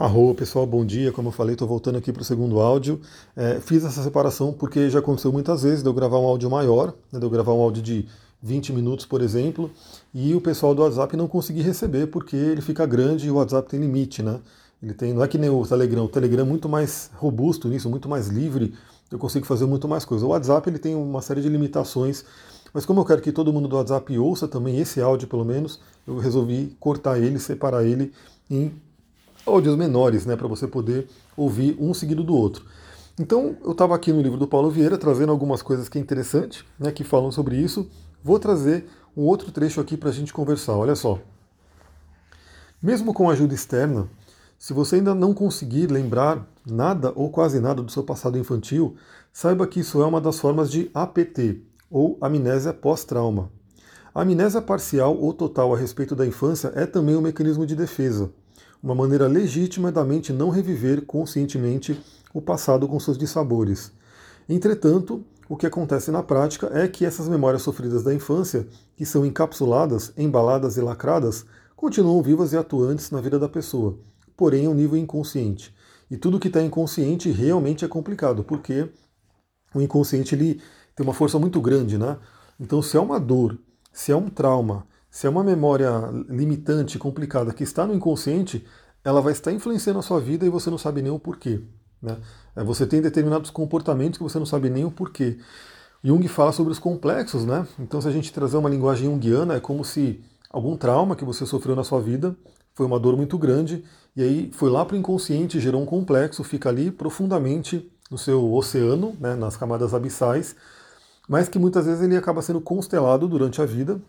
Arro, pessoal, bom dia. Como eu falei, estou voltando aqui para o segundo áudio. É, fiz essa separação porque já aconteceu muitas vezes de eu gravar um áudio maior, né, de eu gravar um áudio de 20 minutos, por exemplo, e o pessoal do WhatsApp não conseguir receber porque ele fica grande e o WhatsApp tem limite, né? Ele tem, não é que nem o Telegram, o Telegram é muito mais robusto nisso, muito mais livre, eu consigo fazer muito mais coisa. O WhatsApp ele tem uma série de limitações, mas como eu quero que todo mundo do WhatsApp ouça também esse áudio, pelo menos, eu resolvi cortar ele, separar ele em áudios menores, né, para você poder ouvir um seguido do outro. Então, eu estava aqui no livro do Paulo Vieira trazendo algumas coisas que é interessante, né, que falam sobre isso. Vou trazer um outro trecho aqui para a gente conversar. Olha só. Mesmo com ajuda externa, se você ainda não conseguir lembrar nada ou quase nada do seu passado infantil, saiba que isso é uma das formas de APT, ou amnésia pós-trauma. A amnésia parcial ou total a respeito da infância é também um mecanismo de defesa uma maneira legítima da mente não reviver conscientemente o passado com seus dissabores. Entretanto, o que acontece na prática é que essas memórias sofridas da infância, que são encapsuladas, embaladas e lacradas, continuam vivas e atuantes na vida da pessoa, porém a um nível inconsciente. E tudo que está inconsciente realmente é complicado, porque o inconsciente ele tem uma força muito grande, né? Então, se é uma dor, se é um trauma, se é uma memória limitante, complicada, que está no inconsciente, ela vai estar influenciando a sua vida e você não sabe nem o porquê. Né? É, você tem determinados comportamentos que você não sabe nem o porquê. Jung fala sobre os complexos, né? Então, se a gente trazer uma linguagem junguiana, é como se algum trauma que você sofreu na sua vida foi uma dor muito grande e aí foi lá para o inconsciente, gerou um complexo, fica ali profundamente no seu oceano, né, nas camadas abissais, mas que muitas vezes ele acaba sendo constelado durante a vida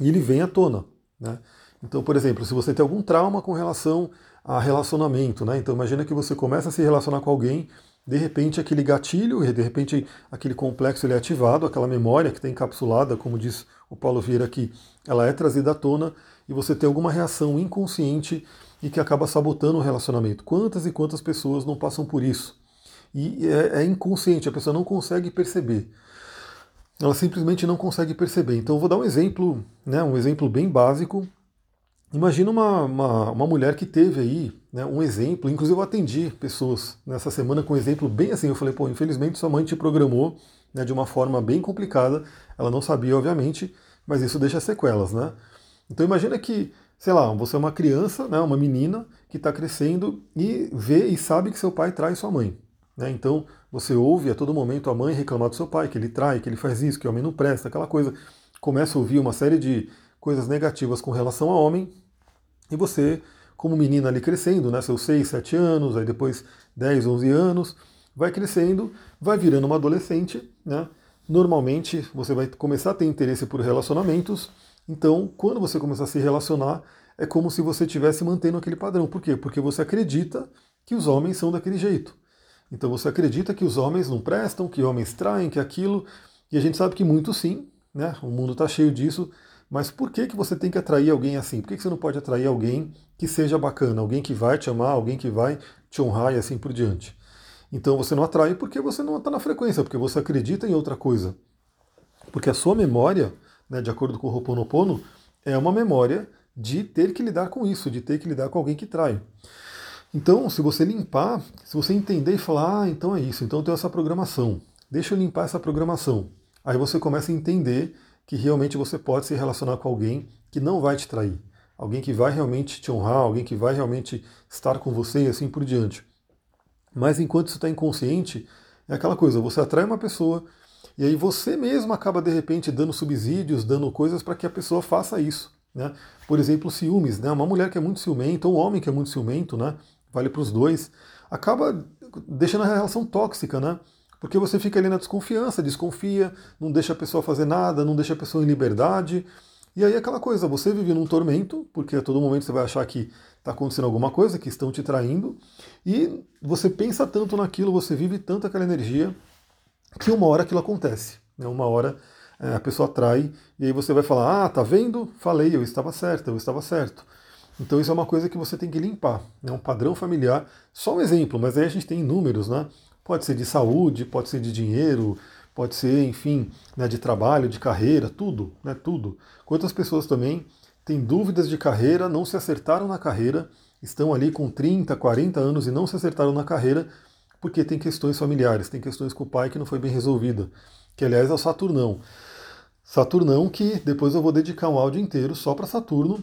e ele vem à tona. Né? Então, por exemplo, se você tem algum trauma com relação a relacionamento, né? então imagina que você começa a se relacionar com alguém, de repente aquele gatilho, de repente aquele complexo ele é ativado, aquela memória que está encapsulada, como diz o Paulo Vieira aqui, ela é trazida à tona e você tem alguma reação inconsciente e que acaba sabotando o relacionamento. Quantas e quantas pessoas não passam por isso? E é, é inconsciente, a pessoa não consegue perceber ela simplesmente não consegue perceber. Então vou dar um exemplo, né, um exemplo bem básico. Imagina uma, uma, uma mulher que teve aí né, um exemplo, inclusive eu atendi pessoas nessa semana com um exemplo bem assim. Eu falei, pô, infelizmente sua mãe te programou né, de uma forma bem complicada. Ela não sabia, obviamente, mas isso deixa sequelas, né? Então imagina que, sei lá, você é uma criança, né, uma menina que está crescendo e vê e sabe que seu pai trai sua mãe. Né? Então você ouve a todo momento a mãe reclamar do seu pai, que ele trai, que ele faz isso, que o homem não presta, aquela coisa. Começa a ouvir uma série de coisas negativas com relação ao homem, e você, como menina ali crescendo, né, seus 6, 7 anos, aí depois 10, 11 anos, vai crescendo, vai virando uma adolescente, né? Normalmente você vai começar a ter interesse por relacionamentos, então quando você começar a se relacionar, é como se você estivesse mantendo aquele padrão. Por quê? Porque você acredita que os homens são daquele jeito. Então você acredita que os homens não prestam, que homens traem, que aquilo, e a gente sabe que muito sim, né? O mundo está cheio disso. Mas por que, que você tem que atrair alguém assim? Por que, que você não pode atrair alguém que seja bacana, alguém que vai te amar, alguém que vai te honrar e assim por diante? Então você não atrai porque você não está na frequência, porque você acredita em outra coisa. Porque a sua memória, né, de acordo com o Ho'oponopono, é uma memória de ter que lidar com isso, de ter que lidar com alguém que trai. Então, se você limpar, se você entender e falar, ah, então é isso, então eu tenho essa programação, deixa eu limpar essa programação. Aí você começa a entender que realmente você pode se relacionar com alguém que não vai te trair, alguém que vai realmente te honrar, alguém que vai realmente estar com você e assim por diante. Mas enquanto isso está inconsciente, é aquela coisa, você atrai uma pessoa e aí você mesmo acaba de repente dando subsídios, dando coisas para que a pessoa faça isso. Né? Por exemplo, ciúmes, né? Uma mulher que é muito ciumenta, ou um homem que é muito ciumento, né? Vale para os dois, acaba deixando a relação tóxica, né? Porque você fica ali na desconfiança, desconfia, não deixa a pessoa fazer nada, não deixa a pessoa em liberdade. E aí aquela coisa, você vive num tormento, porque a todo momento você vai achar que está acontecendo alguma coisa, que estão te traindo, e você pensa tanto naquilo, você vive tanto aquela energia, que uma hora aquilo acontece. Né? Uma hora é, a pessoa trai, e aí você vai falar, ah, tá vendo? Falei, eu estava certo, eu estava certo. Então isso é uma coisa que você tem que limpar, é né? um padrão familiar. Só um exemplo, mas aí a gente tem números, né? Pode ser de saúde, pode ser de dinheiro, pode ser, enfim, né, de trabalho, de carreira, tudo, né? Tudo. Quantas pessoas também têm dúvidas de carreira, não se acertaram na carreira estão ali com 30, 40 anos e não se acertaram na carreira porque tem questões familiares, tem questões com o pai que não foi bem resolvida, que aliás é o Saturnão. Saturnão que depois eu vou dedicar um áudio inteiro só para Saturno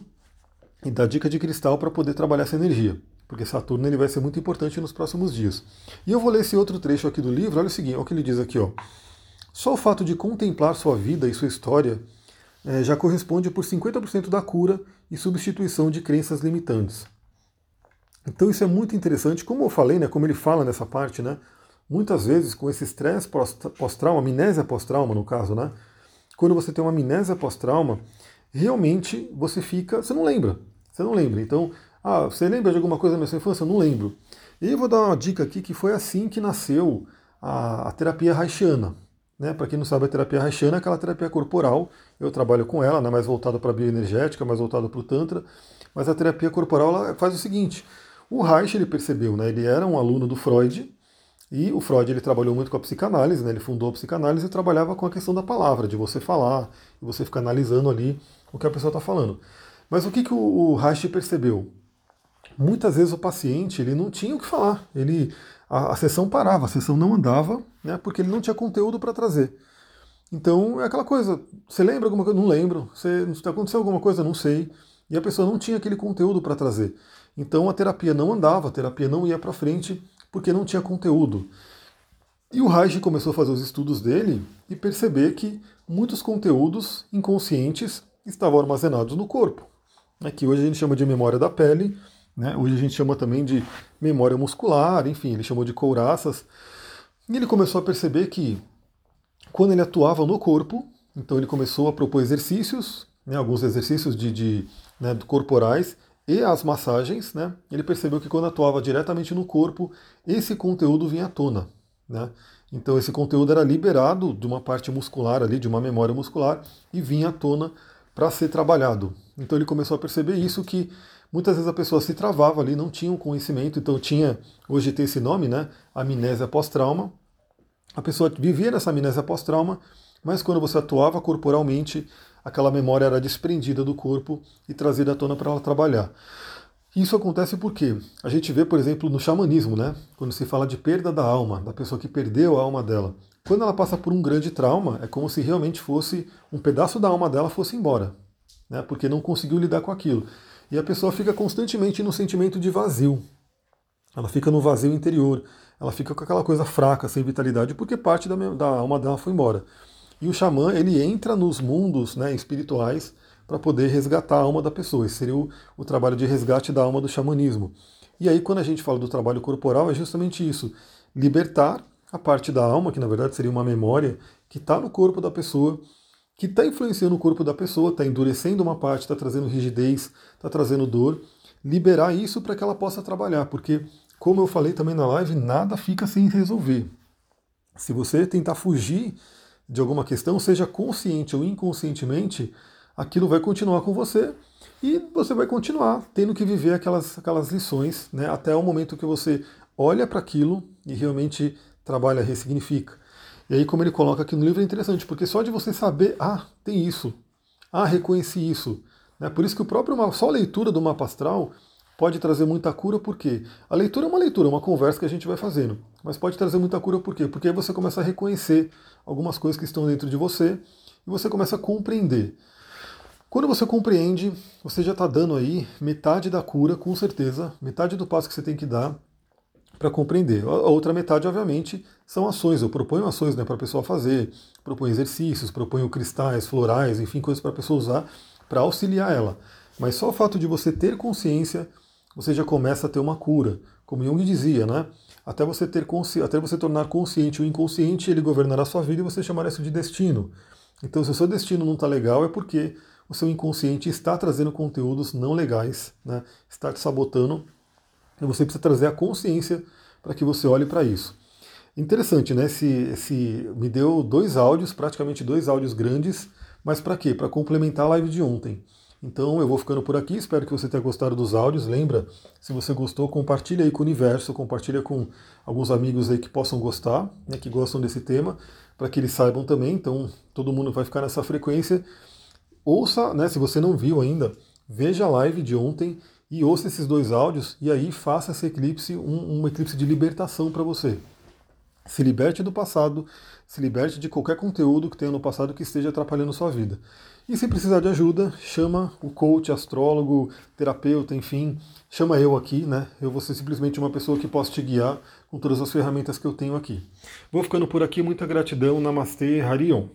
e dar dica de cristal para poder trabalhar essa energia, porque Saturno ele vai ser muito importante nos próximos dias. E eu vou ler esse outro trecho aqui do livro, olha o seguinte, olha o que ele diz aqui, ó. Só o fato de contemplar sua vida e sua história é, já corresponde por 50% da cura e substituição de crenças limitantes. Então isso é muito interessante, como eu falei, né, como ele fala nessa parte, né, muitas vezes com esse estresse pós-trauma, amnésia pós-trauma no caso, né, quando você tem uma amnésia pós-trauma, realmente você fica, você não lembra, você não lembra. Então, ah, você lembra de alguma coisa da minha infância? Eu não lembro. E eu vou dar uma dica aqui que foi assim que nasceu a, a terapia haitiana. Né? Para quem não sabe, a terapia haitiana é aquela terapia corporal. Eu trabalho com ela, né, mais voltada para a bioenergética, mais voltada para o Tantra. Mas a terapia corporal faz o seguinte: o Reich ele percebeu, né, ele era um aluno do Freud, e o Freud ele trabalhou muito com a psicanálise, né, ele fundou a psicanálise e trabalhava com a questão da palavra, de você falar, e você ficar analisando ali o que a pessoa está falando. Mas o que, que o Reich percebeu? Muitas vezes o paciente ele não tinha o que falar, ele a, a sessão parava, a sessão não andava, né, porque ele não tinha conteúdo para trazer. Então é aquela coisa, você lembra alguma coisa? Não lembro. Você, aconteceu alguma coisa? Não sei. E a pessoa não tinha aquele conteúdo para trazer. Então a terapia não andava, a terapia não ia para frente porque não tinha conteúdo. E o Reich começou a fazer os estudos dele e perceber que muitos conteúdos inconscientes estavam armazenados no corpo, né, que hoje a gente chama de memória da pele, né, hoje a gente chama também de memória muscular, enfim, ele chamou de couraças. E ele começou a perceber que quando ele atuava no corpo, então ele começou a propor exercícios, né, alguns exercícios de, de né, corporais e as massagens, né, ele percebeu que quando atuava diretamente no corpo, esse conteúdo vinha à tona. Né? Então esse conteúdo era liberado de uma parte muscular ali, de uma memória muscular, e vinha à tona para ser trabalhado. Então ele começou a perceber isso que muitas vezes a pessoa se travava ali, não tinha um conhecimento, então tinha, hoje tem esse nome, né, amnésia pós-trauma. A pessoa vivia nessa amnésia pós-trauma, mas quando você atuava corporalmente, aquela memória era desprendida do corpo e trazida à tona para ela trabalhar. Isso acontece porque a gente vê, por exemplo, no xamanismo, né? Quando se fala de perda da alma, da pessoa que perdeu a alma dela. Quando ela passa por um grande trauma, é como se realmente fosse um pedaço da alma dela fosse embora, né? Porque não conseguiu lidar com aquilo. E a pessoa fica constantemente no sentimento de vazio. Ela fica no vazio interior. Ela fica com aquela coisa fraca, sem vitalidade, porque parte da, da alma dela foi embora. E o xamã, ele entra nos mundos né, espirituais para poder resgatar a alma da pessoa. Esse seria o, o trabalho de resgate da alma do xamanismo. E aí, quando a gente fala do trabalho corporal, é justamente isso: libertar a parte da alma, que na verdade seria uma memória, que está no corpo da pessoa, que está influenciando o corpo da pessoa, está endurecendo uma parte, está trazendo rigidez, está trazendo dor. Liberar isso para que ela possa trabalhar, porque, como eu falei também na live, nada fica sem resolver. Se você tentar fugir de alguma questão, seja consciente ou inconscientemente, aquilo vai continuar com você e você vai continuar tendo que viver aquelas, aquelas lições né, até o momento que você olha para aquilo e realmente trabalha, ressignifica. E aí, como ele coloca aqui no livro, é interessante, porque só de você saber, ah, tem isso, ah, reconheci isso. Né, por isso que o próprio só a leitura do mapa astral pode trazer muita cura, porque a leitura é uma leitura, é uma conversa que a gente vai fazendo, mas pode trazer muita cura por quê? Porque aí você começa a reconhecer algumas coisas que estão dentro de você e você começa a compreender. Quando você compreende, você já está dando aí metade da cura, com certeza, metade do passo que você tem que dar para compreender. A outra metade, obviamente, são ações. Eu proponho ações né, para a pessoa fazer, proponho exercícios, proponho cristais, florais, enfim, coisas para a pessoa usar para auxiliar ela. Mas só o fato de você ter consciência você já começa a ter uma cura. Como Jung dizia, né? Até você ter consci... até você tornar consciente o inconsciente, ele governará a sua vida e você chamará isso de destino. Então, se o seu destino não está legal, é porque o seu inconsciente está trazendo conteúdos não legais, né? está te sabotando, você precisa trazer a consciência para que você olhe para isso. Interessante, né? Esse, esse, me deu dois áudios, praticamente dois áudios grandes, mas para quê? Para complementar a live de ontem. Então eu vou ficando por aqui, espero que você tenha gostado dos áudios. Lembra, se você gostou, compartilha aí com o universo, compartilha com alguns amigos aí que possam gostar, né, que gostam desse tema, para que eles saibam também. Então todo mundo vai ficar nessa frequência. Ouça, né, se você não viu ainda, veja a live de ontem e ouça esses dois áudios e aí faça esse eclipse um, um eclipse de libertação para você. Se liberte do passado, se liberte de qualquer conteúdo que tenha no passado que esteja atrapalhando sua vida. E se precisar de ajuda, chama o coach, astrólogo, terapeuta, enfim, chama eu aqui, né? Eu vou ser simplesmente uma pessoa que possa te guiar com todas as ferramentas que eu tenho aqui. Vou ficando por aqui, muita gratidão, Namastê, Harion.